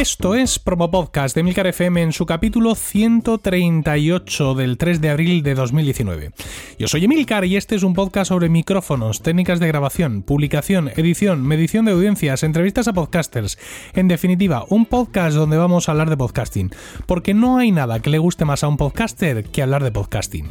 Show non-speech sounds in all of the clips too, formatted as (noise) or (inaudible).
Esto es Promo Podcast de Milcar FM en su capítulo 138 del 3 de abril de 2019. Yo soy Emilcar y este es un podcast sobre micrófonos, técnicas de grabación, publicación, edición, medición de audiencias, entrevistas a podcasters. En definitiva, un podcast donde vamos a hablar de podcasting, porque no hay nada que le guste más a un podcaster que hablar de podcasting.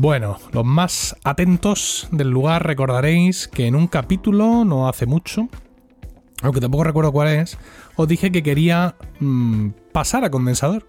Bueno, los más atentos del lugar recordaréis que en un capítulo, no hace mucho, aunque tampoco recuerdo cuál es, os dije que quería mmm, pasar a condensador.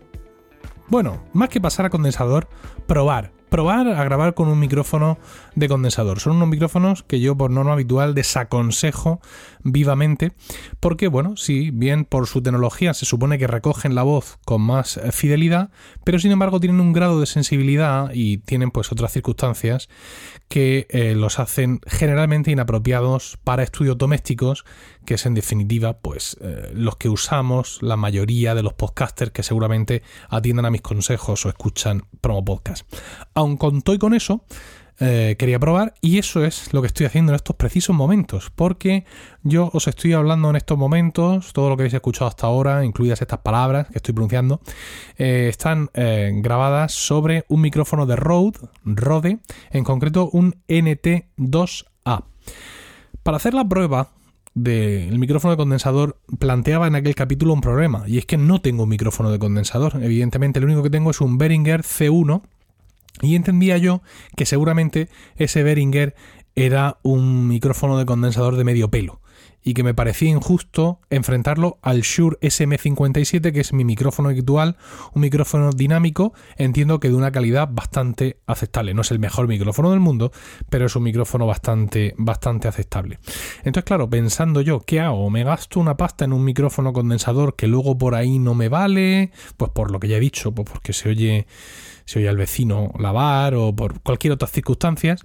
Bueno, más que pasar a condensador, probar probar a grabar con un micrófono de condensador. Son unos micrófonos que yo por norma habitual desaconsejo vivamente porque, bueno, sí, bien por su tecnología se supone que recogen la voz con más eh, fidelidad, pero sin embargo tienen un grado de sensibilidad y tienen pues otras circunstancias que eh, los hacen generalmente inapropiados para estudios domésticos, que es en definitiva pues eh, los que usamos la mayoría de los podcasters que seguramente atiendan a mis consejos o escuchan promo podcast aun con todo y con eso, eh, quería probar y eso es lo que estoy haciendo en estos precisos momentos, porque yo os estoy hablando en estos momentos, todo lo que habéis escuchado hasta ahora, incluidas estas palabras que estoy pronunciando, eh, están grabadas sobre un micrófono de Rode, Rode, en concreto un NT2A. Para hacer la prueba del micrófono de condensador planteaba en aquel capítulo un problema, y es que no tengo un micrófono de condensador, evidentemente lo único que tengo es un Behringer C1 y entendía yo que seguramente ese Behringer era un micrófono de condensador de medio pelo y que me parecía injusto enfrentarlo al Shure SM57, que es mi micrófono habitual, un micrófono dinámico, entiendo que de una calidad bastante aceptable. No es el mejor micrófono del mundo, pero es un micrófono bastante, bastante aceptable. Entonces, claro, pensando yo, ¿qué hago? ¿Me gasto una pasta en un micrófono condensador que luego por ahí no me vale? Pues por lo que ya he dicho, pues porque se oye se oye al vecino lavar o por cualquier otra circunstancias.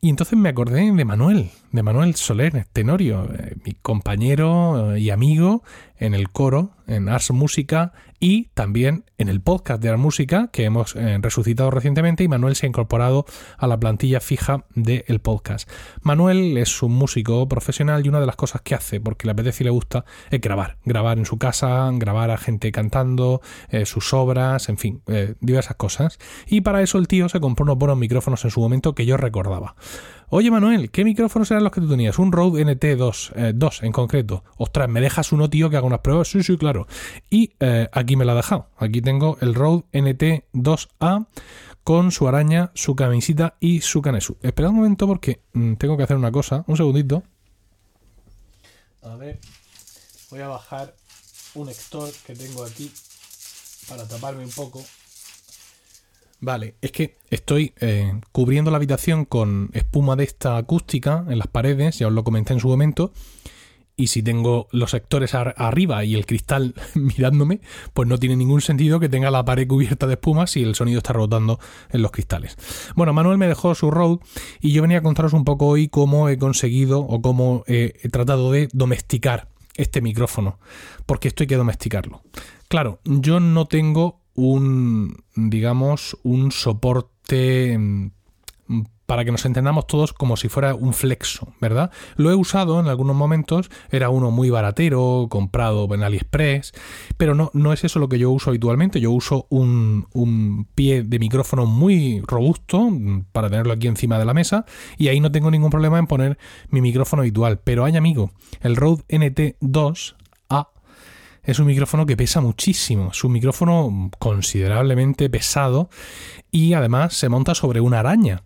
Y entonces me acordé de Manuel, de Manuel Soler Tenorio, eh, mi compañero y amigo en el coro, en Ars Música y también en el podcast de Ars Música que hemos eh, resucitado recientemente y Manuel se ha incorporado a la plantilla fija del podcast. Manuel es un músico profesional y una de las cosas que hace, porque le apetece y le gusta, es grabar. Grabar en su casa, grabar a gente cantando, eh, sus obras, en fin, diversas cosas. Y para eso el tío se compró unos buenos micrófonos en su momento que yo recordaba. Oye Manuel, ¿qué micrófonos eran los que tú tenías? Un Rode NT2, eh, en concreto. Ostras, ¿me dejas uno, tío, que haga unas pruebas? Sí, sí, claro. Y eh, aquí me la ha dejado. Aquí tengo el Rode NT2A con su araña, su camisita y su canesu. Espera un momento porque mm, tengo que hacer una cosa. Un segundito. A ver, voy a bajar un Hector que tengo aquí para taparme un poco. Vale, es que estoy eh, cubriendo la habitación con espuma de esta acústica en las paredes, ya os lo comenté en su momento, y si tengo los sectores arriba y el cristal (laughs) mirándome, pues no tiene ningún sentido que tenga la pared cubierta de espuma si el sonido está rotando en los cristales. Bueno, Manuel me dejó su road y yo venía a contaros un poco hoy cómo he conseguido o cómo he tratado de domesticar este micrófono, porque esto hay que domesticarlo. Claro, yo no tengo un, digamos, un soporte mm, para que nos entendamos todos como si fuera un flexo, ¿verdad? Lo he usado en algunos momentos, era uno muy baratero, comprado en AliExpress, pero no, no es eso lo que yo uso habitualmente, yo uso un, un pie de micrófono muy robusto mm, para tenerlo aquí encima de la mesa y ahí no tengo ningún problema en poner mi micrófono habitual, pero hay amigo, el Rode NT2 es un micrófono que pesa muchísimo, es un micrófono considerablemente pesado y además se monta sobre una araña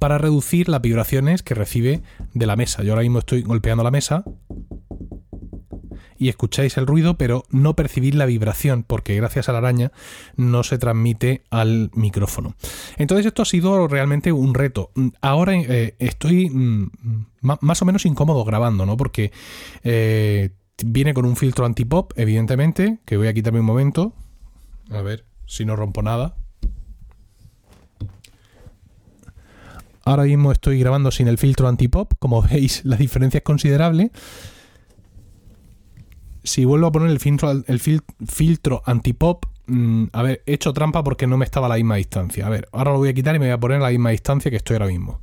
para reducir las vibraciones que recibe de la mesa. Yo ahora mismo estoy golpeando la mesa y escucháis el ruido, pero no percibís la vibración, porque gracias a la araña no se transmite al micrófono. Entonces esto ha sido realmente un reto. Ahora eh, estoy mm, más o menos incómodo grabando, ¿no? Porque eh, Viene con un filtro antipop, evidentemente, que voy a quitarme un momento. A ver, si no rompo nada. Ahora mismo estoy grabando sin el filtro antipop. Como (laughs) veis, la diferencia es considerable. Si vuelvo a poner el filtro, el filtro antipop, mm, a ver, he hecho trampa porque no me estaba a la misma distancia. A ver, ahora lo voy a quitar y me voy a poner a la misma distancia que estoy ahora mismo.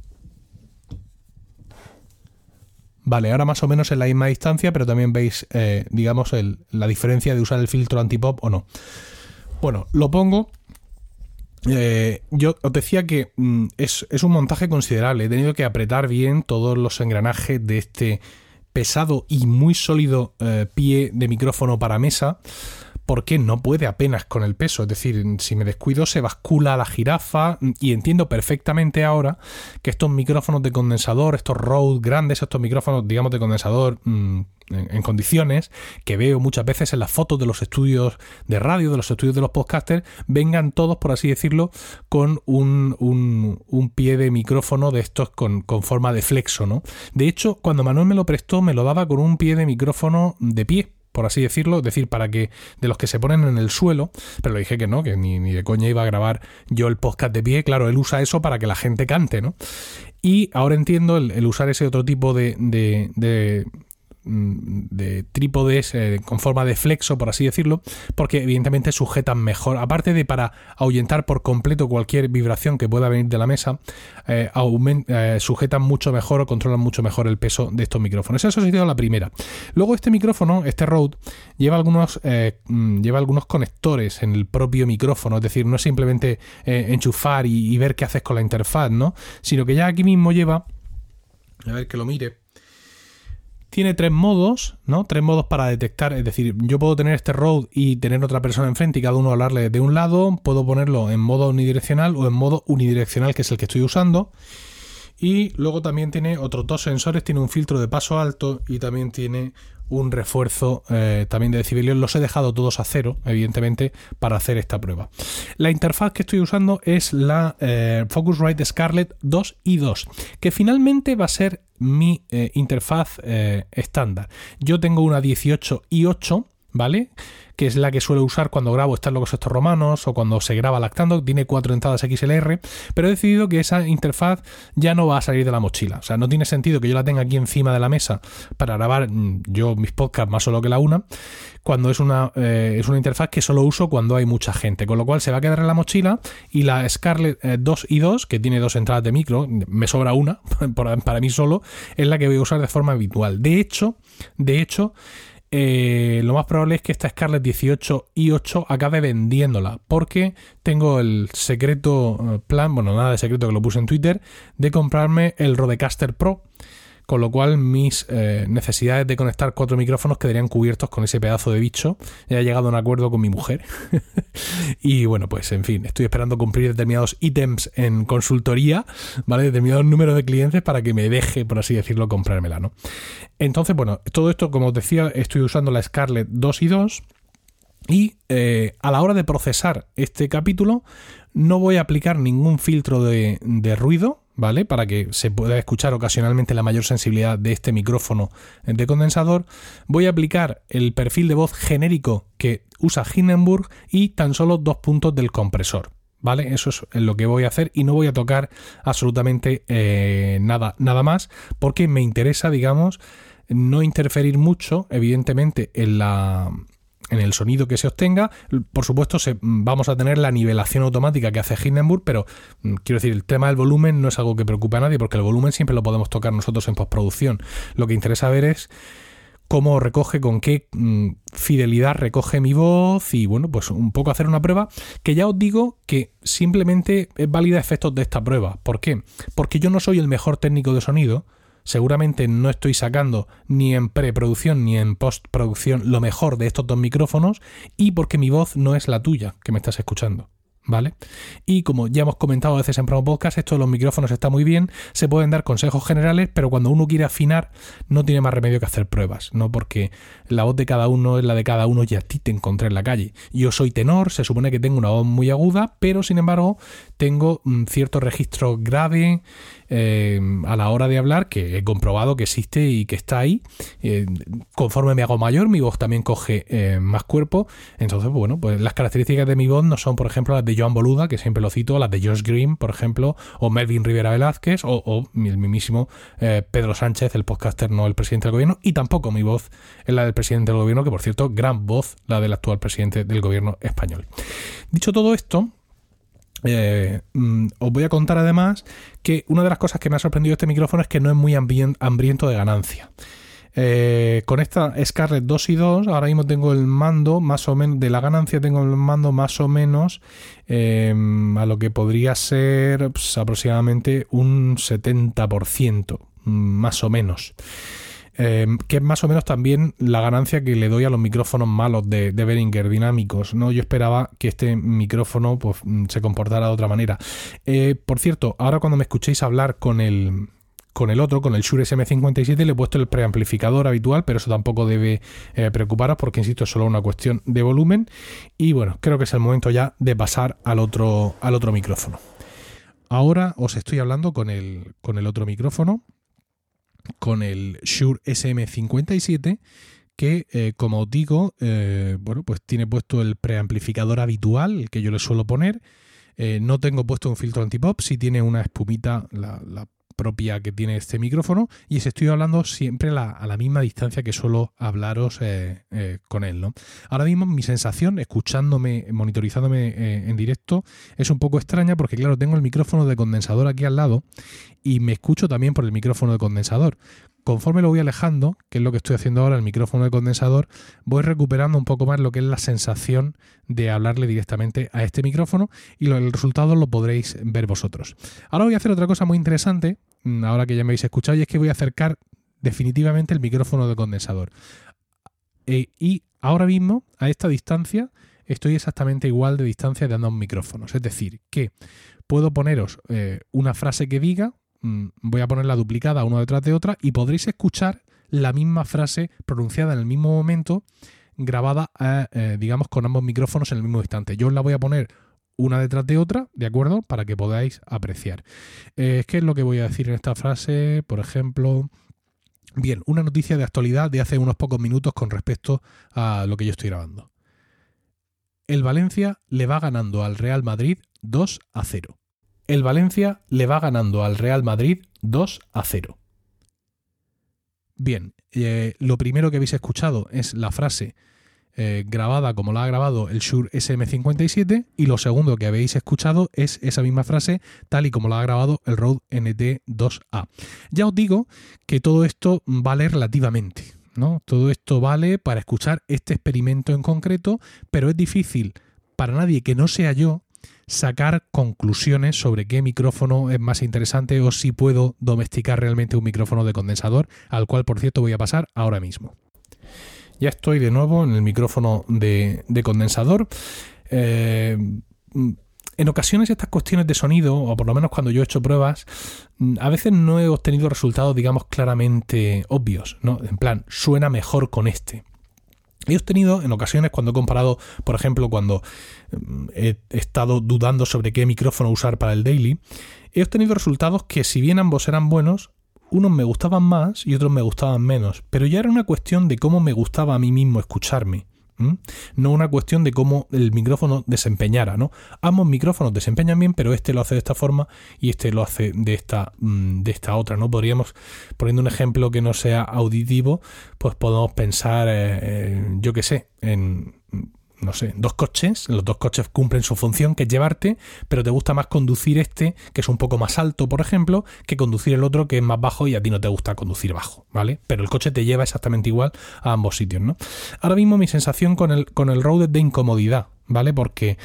Vale, ahora más o menos en la misma distancia, pero también veis, eh, digamos, la diferencia de usar el filtro antipop o no. Bueno, lo pongo. Eh, yo os decía que mm, es, un montaje considerable. He tenido que apretar bien todos los engranajes de este pesado y muy sólido eh, pie de micrófono para mesa porque no puede apenas con el peso. Es decir, si me descuido se bascula la jirafa y entiendo perfectamente ahora que estos micrófonos de condensador, estos Rode grandes, estos micrófonos, digamos, de condensador mm, en, condiciones, que veo muchas veces en las fotos de los estudios de radio, de los estudios de los podcasters, vengan todos, por así decirlo, con un, un, pie de micrófono de estos con, con forma de flexo, ¿no? De hecho, cuando Manuel me lo prestó, me lo daba con un pie de micrófono de pie por así decirlo, decir, para que de los que se ponen en el suelo, pero le dije que no, que ni, de coña iba a grabar yo el podcast de pie, claro, él usa eso para que la gente cante, ¿no? Y ahora entiendo el, usar ese otro tipo de, de trípodes eh, con forma de flexo, por así decirlo, porque evidentemente sujetan mejor, aparte de para ahuyentar por completo cualquier vibración que pueda venir de la mesa, eh, eh, sujetan mucho mejor o controlan mucho mejor el peso de estos micrófonos. Eso sido la primera. Luego este micrófono, este Rode, lleva algunos, mm, lleva algunos conectores en el propio micrófono, es decir, no es simplemente enchufar y, y ver qué haces con la interfaz, ¿no? Sino que ya aquí mismo lleva, a ver que lo mire, tiene tres modos, ¿no? Tres modos para detectar, es decir, yo puedo tener este road y tener otra persona enfrente y cada uno hablarle de un lado, puedo ponerlo en modo unidireccional o en modo unidireccional, que es el que estoy usando. Y luego también tiene otros dos sensores, tiene un filtro de paso alto y también tiene un refuerzo eh, también de decibelios. Los he dejado todos a cero, evidentemente, para hacer esta prueba. La interfaz que estoy usando es la eh, Focusrite Scarlett 2 y 2, que finalmente va a ser mi eh, interfaz estándar. Yo tengo una 18 y 8, ¿vale? que es la que suelo usar cuando grabo Están locos estos romanos o cuando se graba lactando, tiene cuatro entradas XLR, pero he decidido que esa interfaz ya no va a salir de la mochila. O sea, no tiene sentido que yo la tenga aquí encima de la mesa para grabar mm, yo mis podcasts más solo que la una, cuando es una, eh, es una interfaz que solo uso cuando hay mucha gente, con lo cual se va a quedar en la mochila y la Scarlett 2 eh, y 2, que tiene dos entradas de micro, me sobra una (laughs) para mí solo, es la que voy a usar de forma habitual. De hecho, de hecho, eh, lo más probable es que esta Scarlett 18 y 8 acabe vendiéndola, porque tengo el secreto eh, plan, bueno, nada de secreto que lo puse en Twitter, de comprarme el Rodecaster Pro con lo cual mis eh, necesidades de conectar cuatro micrófonos quedarían cubiertos con ese pedazo de bicho. He llegado a un acuerdo con mi mujer. (laughs) y bueno, pues en fin, estoy esperando cumplir determinados ítems en consultoría, ¿vale? Determinados números de clientes para que me deje, por así decirlo, comprármela, ¿no? Entonces, bueno, todo esto, como os decía, estoy usando la Scarlett 2 y 2. Y eh, a la hora de procesar este capítulo, no voy a aplicar ningún filtro de, ruido, ¿vale? Para que se pueda escuchar ocasionalmente la mayor sensibilidad de este micrófono de condensador. Voy a aplicar el perfil de voz genérico que usa Hindenburg y tan solo dos puntos del compresor. ¿Vale? Eso es lo que voy a hacer y no voy a tocar absolutamente eh, nada, nada más porque me interesa, digamos, no interferir mucho, evidentemente, en la, en el sonido que se obtenga. Por supuesto, se, vamos a tener la nivelación automática que hace Hindenburg, pero mm, quiero decir, el tema del volumen no es algo que preocupe a nadie, porque el volumen siempre lo podemos tocar nosotros en postproducción. Lo que interesa ver es cómo recoge, con qué mm, fidelidad recoge mi voz y bueno, pues un poco hacer una prueba que ya os digo que simplemente es válida efectos de esta prueba. ¿Por qué? Porque yo no soy el mejor técnico de sonido, seguramente no estoy sacando ni en preproducción ni en postproducción lo mejor de estos dos micrófonos y porque mi voz no es la tuya que me estás escuchando. ¿Vale? Y como ya hemos comentado a veces en Promo Podcast, esto de los micrófonos está muy bien, se pueden dar consejos generales, pero cuando uno quiere afinar, no tiene más remedio que hacer pruebas, ¿no? Porque la voz de cada uno es la de cada uno y a ti te encontré en la calle. Yo soy tenor, se supone que tengo una voz muy aguda, pero sin embargo tengo un cierto registro grave, eh, a la hora de hablar, que he comprobado que existe y que está ahí. Eh, conforme me hago mayor, mi voz también coge eh, más cuerpo. Entonces, bueno, pues las características de mi voz no son, por ejemplo, las de Joan Boluda, que siempre lo cito, las de Josh Green, por ejemplo, o Melvin Rivera Velázquez, o, el mismísimo Pedro Sánchez, el podcaster, no el presidente del gobierno, y tampoco mi voz es la del presidente del gobierno, que por cierto, gran voz la del actual presidente del gobierno español. Dicho todo esto, eh, mm, os voy a contar además que una de las cosas que me ha sorprendido este micrófono es que no es muy hambriento de ganancia. Eh, con esta Scarlett 2 y 2, ahora mismo tengo el mando más o menos, de la ganancia tengo el mando más o menos em, a lo que podría ser pues, aproximadamente un 70%, mm, más o menos. Em, que es más o menos también la ganancia que le doy a los micrófonos malos de, de Behringer dinámicos. ¿no? Yo esperaba que este micrófono pues, mm, se comportara de otra manera. Eh, por cierto, ahora cuando me escuchéis hablar con el, con el otro, con el Shure SM57, le he puesto el preamplificador habitual, pero eso tampoco debe eh, preocuparos porque, insisto, es solo una cuestión de volumen. Y bueno, creo que es el momento ya de pasar al otro, al otro micrófono. Ahora os estoy hablando con el, con el otro micrófono con el Shure SM57 que, eh, como os digo, eh, bueno, pues tiene puesto el preamplificador habitual, que yo le suelo poner. Eh, no tengo puesto un filtro antipop, si tiene una espumita, la propia que tiene este micrófono y estoy hablando siempre a la misma distancia que suelo hablaros eh, eh, con él. ¿no? Ahora mismo mi sensación, escuchándome, monitorizándome eh, en directo, es un poco extraña porque claro, tengo el micrófono de condensador aquí al lado y me escucho también por el micrófono de condensador. Conforme lo voy alejando, que es lo que estoy haciendo ahora, el micrófono de condensador, voy recuperando un poco más lo que es la sensación de hablarle directamente a este micrófono y el resultado lo podréis ver vosotros. Ahora voy a hacer otra cosa muy interesante, ahora que ya me habéis escuchado, y es que voy a acercar definitivamente el micrófono de condensador. Eh, y ahora mismo, a esta distancia, estoy exactamente igual de distancia de ambos micrófonos. Es decir, que puedo poneros eh, una frase que diga, Mm, voy a ponerla duplicada una detrás de otra y podréis escuchar la misma frase pronunciada en el mismo momento, grabada, eh, digamos, con ambos micrófonos en el mismo instante. Yo os la voy a poner una detrás de otra, ¿de acuerdo? Para que podáis apreciar. Eh, ¿Qué es lo que voy a decir en esta frase? Por ejemplo, bien, una noticia de actualidad de hace unos pocos minutos con respecto a lo que yo estoy grabando. El Valencia le va ganando al Real Madrid 2 a 0 el Valencia le va ganando al Real Madrid 2 a 0. Bien, eh, lo primero que habéis escuchado es la frase eh, grabada como la ha grabado el Shure SM57 y lo segundo que habéis escuchado es esa misma frase tal y como la ha grabado el Rode NT2A. Ya os digo que todo esto vale relativamente. ¿no? Todo esto vale para escuchar este experimento en concreto, pero es difícil para nadie que no sea yo sacar conclusiones sobre qué micrófono es más interesante o si puedo domesticar realmente un micrófono de condensador, al cual por cierto voy a pasar ahora mismo. Ya estoy de nuevo en el micrófono de, condensador. Eh, en ocasiones estas cuestiones de sonido, o por lo menos cuando yo he hecho pruebas, a veces no he obtenido resultados, digamos, claramente obvios, ¿no? En plan, suena mejor con este. He obtenido en ocasiones cuando he comparado, por ejemplo, cuando mm, he estado dudando sobre qué micrófono usar para el daily, he obtenido resultados que si bien ambos eran buenos, unos me gustaban más y otros me gustaban menos, pero ya era una cuestión de cómo me gustaba a mí mismo escucharme. No una cuestión de cómo el micrófono desempeñara, ¿no? Ambos micrófonos desempeñan bien, pero este lo hace de esta forma y este lo hace de esta, mm, de esta otra, ¿no? Podríamos, poniendo un ejemplo que no sea auditivo, pues podemos pensar, eh, yo qué sé, en no sé, dos coches, los dos coches cumplen su función, que es llevarte, pero te gusta más conducir este, que es un poco más alto, por ejemplo, que conducir el otro, que es más bajo y a ti no te gusta conducir bajo, ¿vale? Pero el coche te lleva exactamente igual a ambos sitios, ¿no? Ahora mismo mi sensación con el, con el road es de incomodidad, ¿vale? Porque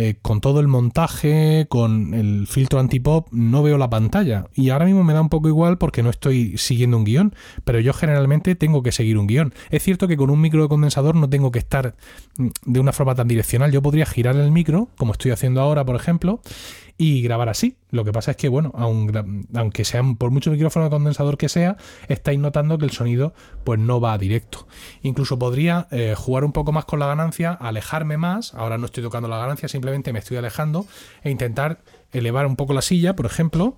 eh, con todo el montaje, con el filtro antipop, no veo la pantalla. Y ahora mismo me da un poco igual porque no estoy siguiendo un guion, pero yo generalmente tengo que seguir un guion. Es cierto que con un micro de condensador no tengo que estar mm, de una forma tan direccional. Yo podría girar el micro, como estoy haciendo ahora, por ejemplo, y grabar así. Lo que pasa es que, bueno, aunque sea por mucho micrófono de condensador que sea, estáis notando que el sonido pues no va directo. Incluso podría eh, jugar un poco más con la ganancia, alejarme más. Ahora no estoy tocando la ganancia, simplemente me estoy alejando e intentar elevar un poco la silla, por ejemplo.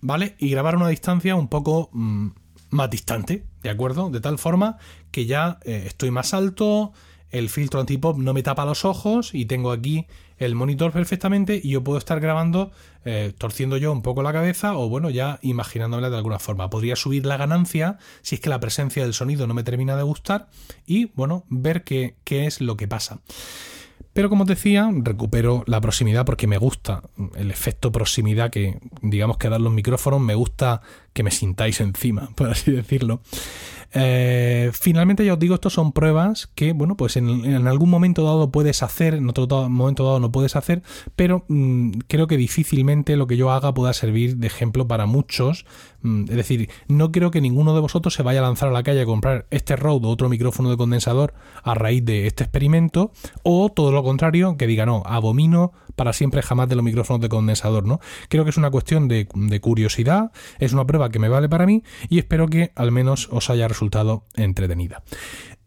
¿vale? Y grabar una distancia un poco mm, más distante, ¿de acuerdo? De tal forma que ya eh, estoy más alto, el filtro antipop no me tapa los ojos y tengo aquí el monitor perfectamente y yo puedo estar grabando eh, torciendo yo un poco la cabeza o bueno ya imaginándome de alguna forma podría subir la ganancia si es que la presencia del sonido no me termina de gustar y bueno ver qué, qué es lo que pasa pero como os decía, recupero la proximidad porque me gusta el efecto proximidad que, digamos, que dan los micrófonos, me gusta que me sintáis encima, (laughs) por así decirlo. Eh, finalmente, ya os digo, estos son pruebas que, bueno, pues en, algún momento dado puedes hacer, en otro momento dado no puedes hacer, pero mm, creo que difícilmente lo que yo haga pueda servir de ejemplo para muchos. Mm, es decir, no creo que ninguno de vosotros se vaya a lanzar a la calle a comprar este Rode o otro micrófono de condensador a raíz de este experimento, o todo lo contrario, que diga, no, abomino para siempre jamás de los micrófonos de condensador, ¿no? Creo que es una cuestión de, de curiosidad, es una prueba que me vale para mí y espero que al menos os haya resultado entretenida.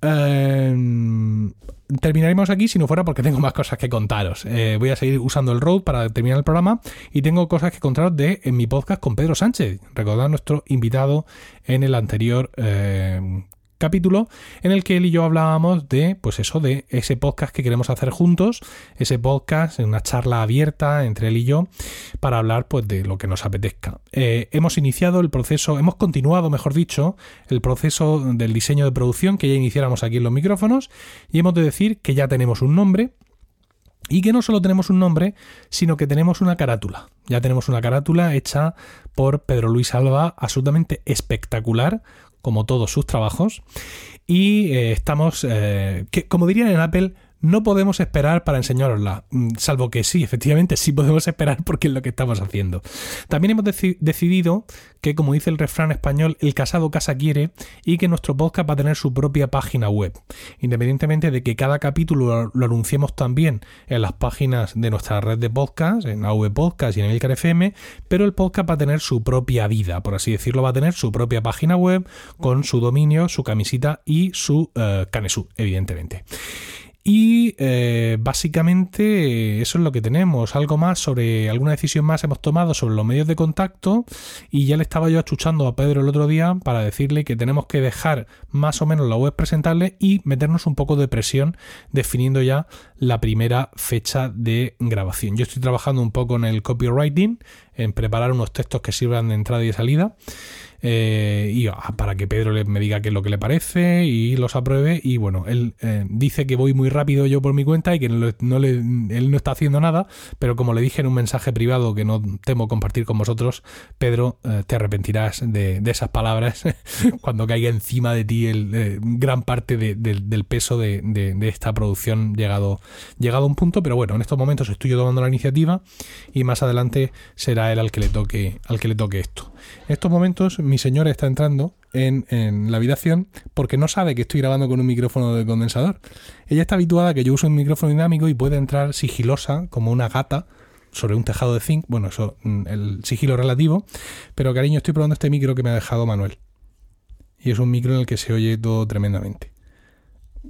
Em, terminaremos aquí si no fuera porque tengo más cosas que contaros. Eh, voy a seguir usando el road para terminar el programa y tengo cosas que contaros de en mi podcast con Pedro Sánchez. Recordad nuestro invitado en el anterior eh, capítulo en el que él y yo hablábamos de, pues eso, de ese podcast que queremos hacer juntos, ese podcast, una charla abierta entre él y yo, para hablar pues de lo que nos apetezca. Eh, hemos iniciado el proceso, hemos continuado, mejor dicho, el proceso del diseño de producción que ya iniciáramos aquí en los micrófonos y hemos de decir que ya tenemos un nombre. Y que no solo tenemos un nombre, sino que tenemos una carátula. Ya tenemos una carátula hecha por Pedro Luis Alba, absolutamente espectacular, como todos sus trabajos. Y eh, estamos, eh, que, como dirían en Apple, no podemos esperar para enseñarosla, mm, salvo que sí, efectivamente sí podemos esperar porque es lo que estamos haciendo. También hemos decidido que, como dice el refrán español, el casado casa quiere y que nuestro podcast va a tener su propia página web, independientemente de que cada capítulo lo anunciemos también en las páginas de nuestra red de podcast, en AV Podcast y en el FM, pero el podcast va a tener su propia vida, por así decirlo, va a tener su propia página web con su dominio, su camisita y su uh, canesú, evidentemente. Y eh, básicamente eso es lo que tenemos. Algo más sobre alguna decisión más hemos tomado sobre los medios de contacto. Y ya le estaba yo achuchando a Pedro el otro día para decirle que tenemos que dejar más o menos la web presentable y meternos un poco de presión definiendo ya la primera fecha de grabación. Yo estoy trabajando un poco en el copywriting, en preparar unos textos que sirvan de entrada y de salida. Eh, y ah, para que Pedro me diga qué es lo que le parece y los apruebe. Y bueno, él eh, dice que voy muy rápido yo por mi cuenta y que no, le, él no está haciendo nada, pero como le dije en un mensaje privado que no temo compartir con vosotros, Pedro, eh, te arrepentirás de, esas palabras (laughs) cuando caiga encima de ti el, gran parte del peso de, esta producción llegado, llegado a un punto. Pero bueno, en estos momentos estoy yo tomando la iniciativa y más adelante será él al que le toque, al que le toque esto. En estos momentos mi señora está entrando en, la habitación porque no sabe que estoy grabando con un micrófono de condensador. Ella está habituada a que yo use un micrófono dinámico y puede entrar sigilosa como una gata sobre un tejado de zinc. Bueno, eso, mm, el sigilo relativo. Pero cariño, estoy probando este micro que me ha dejado Manuel. Y es un micro en el que se oye todo tremendamente.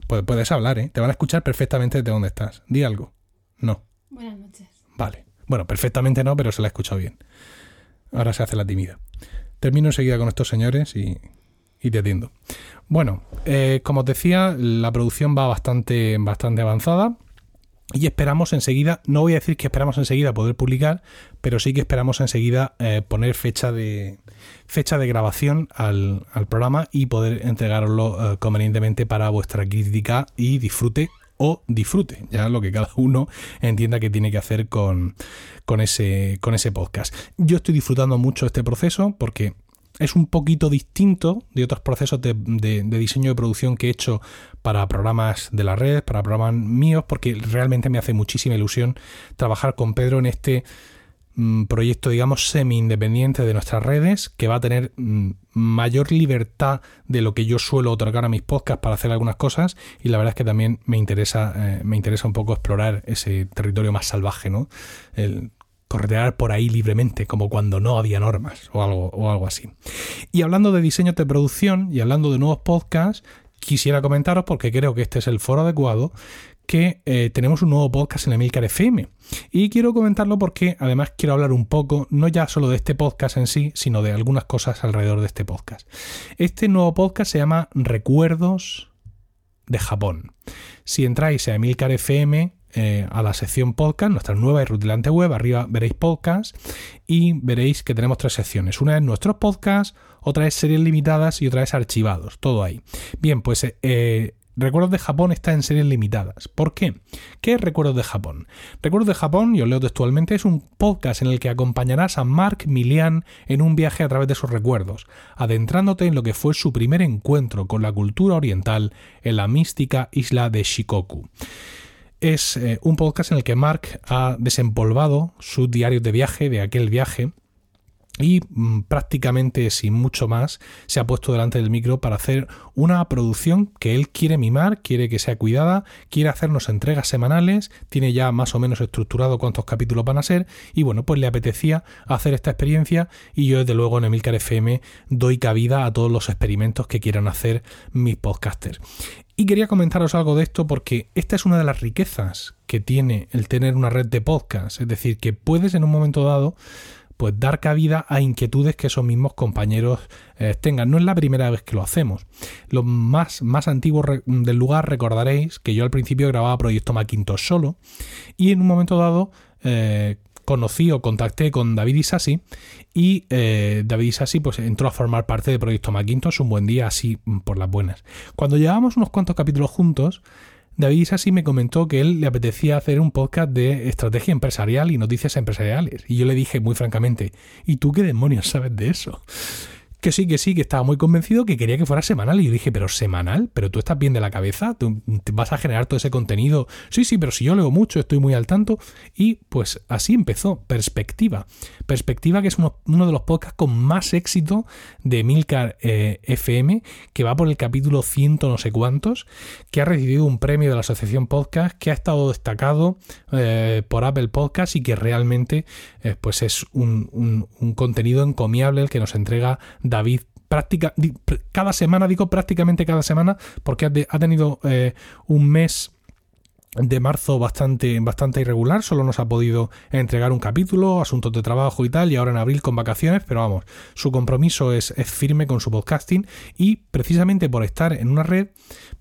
Puedes, hablar, ¿eh? Te van a escuchar perfectamente desde donde estás. Di algo. No. Buenas noches. Vale. Bueno, perfectamente no, pero se la ha escuchado bien. Ahora se hace la timida. Termino enseguida con estos señores y, te atiendo. Bueno, eh, como os decía, la producción va bastante, bastante avanzada. Y esperamos enseguida, no voy a decir que esperamos enseguida poder publicar, pero sí que esperamos enseguida eh, poner fecha de, fecha de grabación al, programa y poder entregarlo eh, convenientemente para vuestra crítica y disfrute o disfrute, ya lo que cada uno entienda que tiene que hacer con, con, ese, con ese podcast. Yo estoy disfrutando mucho este proceso porque es un poquito distinto de otros procesos de, diseño de producción que he hecho para programas de la red, para programas míos, porque realmente me hace muchísima ilusión trabajar con Pedro en este proyecto, digamos, semi-independiente de nuestras redes, que va a tener mm, mayor libertad de lo que yo suelo otorgar a mis podcasts para hacer algunas cosas, y la verdad es que también me interesa, eh, me interesa un poco explorar ese territorio más salvaje, ¿no? El, corretear por ahí libremente, como cuando no había normas o algo, o algo así. Y hablando de diseño de producción y hablando de nuevos podcasts, quisiera comentaros, porque creo que este es el foro adecuado, que eh, tenemos un nuevo podcast en Emilcar FM. Y quiero comentarlo porque además quiero hablar un poco, no ya solo de este podcast en sí, sino de algunas cosas alrededor de este podcast. Este nuevo podcast se llama Recuerdos de Japón. Si entráis a Emilcar FM, eh, a la sección podcast, nuestra nueva y rutilante web, arriba veréis podcast y veréis que tenemos tres secciones. Una es nuestros podcasts, otra es series limitadas y otra es archivados, todo ahí. Bien, pues eh, Recuerdos de Japón está en series limitadas. ¿Por qué? ¿Qué es Recuerdos de Japón? Recuerdos de Japón, yo leo textualmente, es un podcast en el que acompañarás a Mark Milian en un viaje a través de sus recuerdos, adentrándote en lo que fue su primer encuentro con la cultura oriental en la mística isla de Shikoku. Es eh, un podcast en el que Mark ha desempolvado sus diarios de viaje de aquel viaje y mm, prácticamente sin mucho más se ha puesto delante del micro para hacer una producción que él quiere mimar, quiere que sea cuidada, quiere hacernos entregas semanales, tiene ya más o menos estructurado cuántos capítulos van a ser y bueno, pues le apetecía hacer esta experiencia y yo desde luego en Emilcar FM doy cabida a todos los experimentos que quieran hacer mis podcasters. Y quería comentaros algo de esto porque esta es una de las riquezas que tiene el tener una red de podcast, es decir, que puedes en un momento dado pues dar cabida a inquietudes que esos mismos compañeros eh, tengan. No es la primera vez que lo hacemos. Los más, más antiguos del lugar recordaréis que yo al principio grababa Proyecto Macintosh solo y en un momento dado eh, conocí o contacté con David Isasi y eh, David Isasi pues entró a formar parte de Proyecto Macintosh un buen día así mm, por las buenas. Cuando llevábamos unos cuantos capítulos juntos, David Isasi me comentó que él le apetecía hacer un podcast de estrategia empresarial y noticias empresariales. Y yo le dije muy francamente, ¿y tú qué demonios sabes de eso? Que sí, que sí, que estaba muy convencido que quería que fuera semanal. Y yo dije, pero semanal, pero tú estás bien de la cabeza, tú vas a generar todo ese contenido. Sí, sí, pero si yo leo mucho, estoy muy al tanto. Y pues así empezó, Perspectiva. Perspectiva, que es uno, de los podcasts con más éxito de Milcar eh, FM, que va por el capítulo ciento no sé cuántos, que ha recibido un premio de la Asociación Podcast, que ha estado destacado eh, por Apple Podcast y que realmente eh, pues es un, un contenido encomiable el que nos entrega David práctica, cada semana, digo prácticamente cada semana, porque ha, tenido eh, un mes de marzo bastante, bastante irregular, solo nos ha podido entregar un capítulo, asuntos de trabajo y tal, y ahora en abril con vacaciones, pero vamos, su compromiso es, es, firme con su podcasting y precisamente por estar en una red,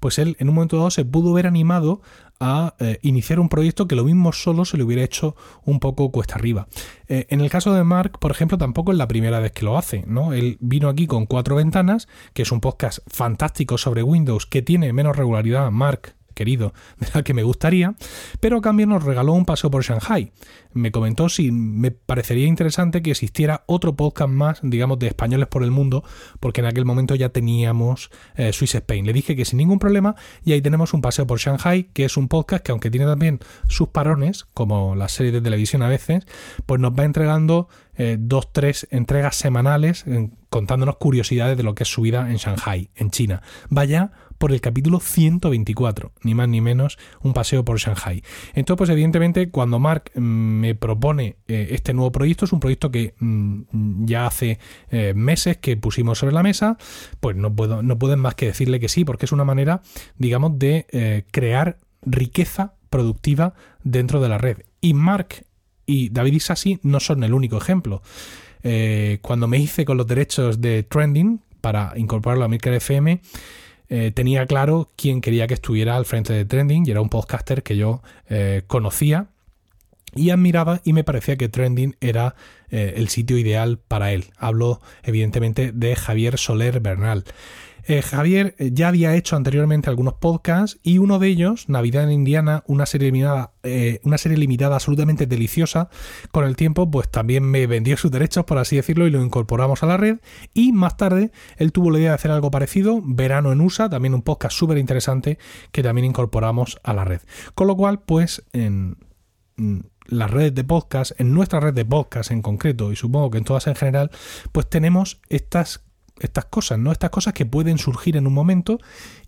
pues él en un momento dado se pudo ver animado a eh, iniciar un proyecto que lo mismo solo se le hubiera hecho un poco cuesta arriba. Eh, en el caso de Mark, por ejemplo, tampoco es la primera vez que lo hace, ¿no? Él vino aquí con Cuatro Ventanas, que es un podcast fantástico sobre Windows que tiene menos regularidad, Mark, querido (laughs) de la que me gustaría, pero a cambio nos regaló un paseo por Shanghai. Me comentó si me parecería interesante que existiera otro podcast más, digamos, de españoles por el mundo, porque en aquel momento ya teníamos eh, Swiss Spain. Le dije que sin ningún problema, y ahí tenemos un paseo por Shanghai, que es un podcast que aunque tiene también sus parones, como las series de televisión a veces, pues nos va entregando eh, dos, tres entregas semanales contándonos curiosidades de lo que es su vida en Shanghai, en China. Vaya por el capítulo 124, ni más ni menos, un paseo por Shanghai. Entonces, pues evidentemente, cuando Mark mm, me propone eh, este nuevo proyecto, es un proyecto que mm, ya hace eh, meses que pusimos sobre la mesa, pues no puedo, no pueden más que decirle que sí, porque es una manera, digamos, de eh, crear riqueza productiva dentro de la red. Y Mark y David Isasi no son el único ejemplo. cuando me hice con los derechos de Trending para incorporarlo a Mirker FM, eh, tenía claro quién quería que estuviera al frente de Trending y era un podcaster que yo eh, conocía y admiraba y me parecía que Trending era eh, el sitio ideal para él. Hablo evidentemente de Javier Soler Bernal. Eh, Javier eh, ya había hecho anteriormente algunos podcasts y uno de ellos, Navidad en Indiana, una serie limitada, eh, una serie limitada absolutamente deliciosa. Con el tiempo, pues también me vendió sus derechos, por así decirlo, y lo incorporamos a la red. Y más tarde, él tuvo la idea de hacer algo parecido, Verano en USA, también un podcast súper interesante que también incorporamos a la red. Con lo cual, pues en la red de podcast, en nuestra red de podcast en concreto, y supongo que en todas en general, pues tenemos estas estas cosas, ¿no? Estas cosas que pueden surgir en un momento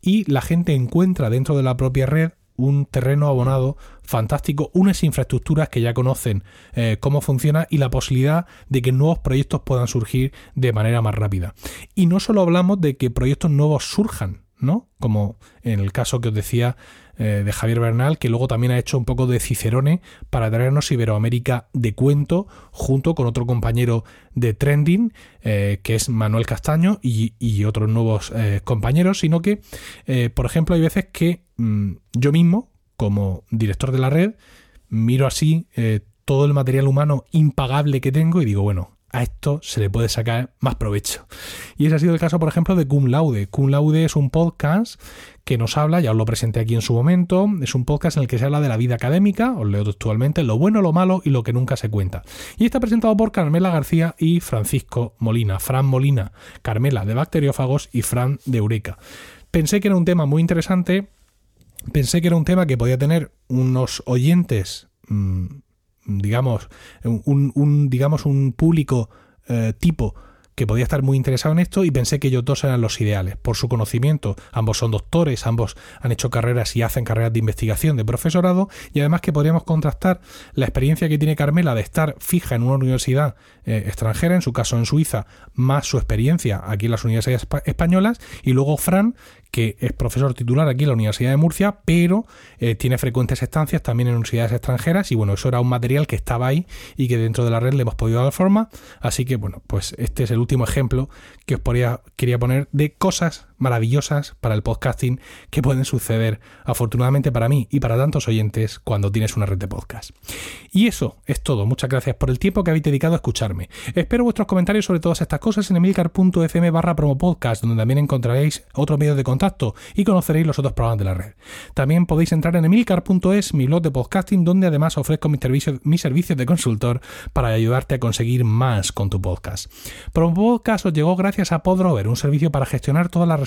y la gente encuentra dentro de la propia red un terreno abonado fantástico, unas infraestructuras que ya conocen eh, cómo funciona y la posibilidad de que nuevos proyectos puedan surgir de manera más rápida. Y no solo hablamos de que proyectos nuevos surjan, ¿no? Como en el caso que os decía eh, de Javier Bernal, que luego también ha hecho un poco de Cicerone para traernos Iberoamérica de cuento, junto con otro compañero de Trending, eh, que es Manuel Castaño, y, otros nuevos eh, compañeros, sino que, por ejemplo, hay veces que mm, yo mismo, como director de la red, miro así todo el material humano impagable que tengo y digo, bueno, a esto se le puede sacar más provecho. Y ese ha sido el caso, por ejemplo, de Cum Laude. Cum Laude es un podcast que nos habla, ya os lo presenté aquí en su momento, es un podcast en el que se habla de la vida académica, os leo textualmente, lo bueno, lo malo y lo que nunca se cuenta. Y está presentado por Carmela García y Francisco Molina. Fran Molina, Carmela de Bacteriófagos y Fran de Eureka. Pensé que era un tema muy interesante, pensé que era un tema que podía tener unos oyentes... Mm, digamos, un, digamos, un público eh, tipo que podía estar muy interesado en esto y pensé que ellos dos eran los ideales, por su conocimiento. Ambos son doctores, ambos han hecho carreras y hacen carreras de investigación, de profesorado, y además que podríamos contrastar la experiencia que tiene Carmela de estar fija en una universidad eh, extranjera, en su caso en Suiza, más su experiencia aquí en las universidades españolas, y luego Fran, que es profesor titular aquí en la Universidad de Murcia, pero eh, tiene frecuentes estancias también en universidades extranjeras y bueno, eso era un material que estaba ahí y que dentro de la red le hemos podido dar forma, así que bueno, pues este es el último ejemplo que os quería poner de cosas maravillosas para el podcasting que pueden suceder, afortunadamente para mí y para tantos oyentes, cuando tienes una red de podcast. Y eso es todo. Muchas gracias por el tiempo que habéis dedicado a escucharme. Espero vuestros comentarios sobre todas estas cosas en emilcar.fm barra promopodcast, donde también encontraréis otros medios de contacto y conoceréis los otros programas de la red. También podéis entrar en emilcar.es, mi blog de podcasting, donde además ofrezco mis servicios, mis servicios de consultor para ayudarte a conseguir más con tu podcast. Promopodcast os llegó gracias a Podrover, un servicio para gestionar todas las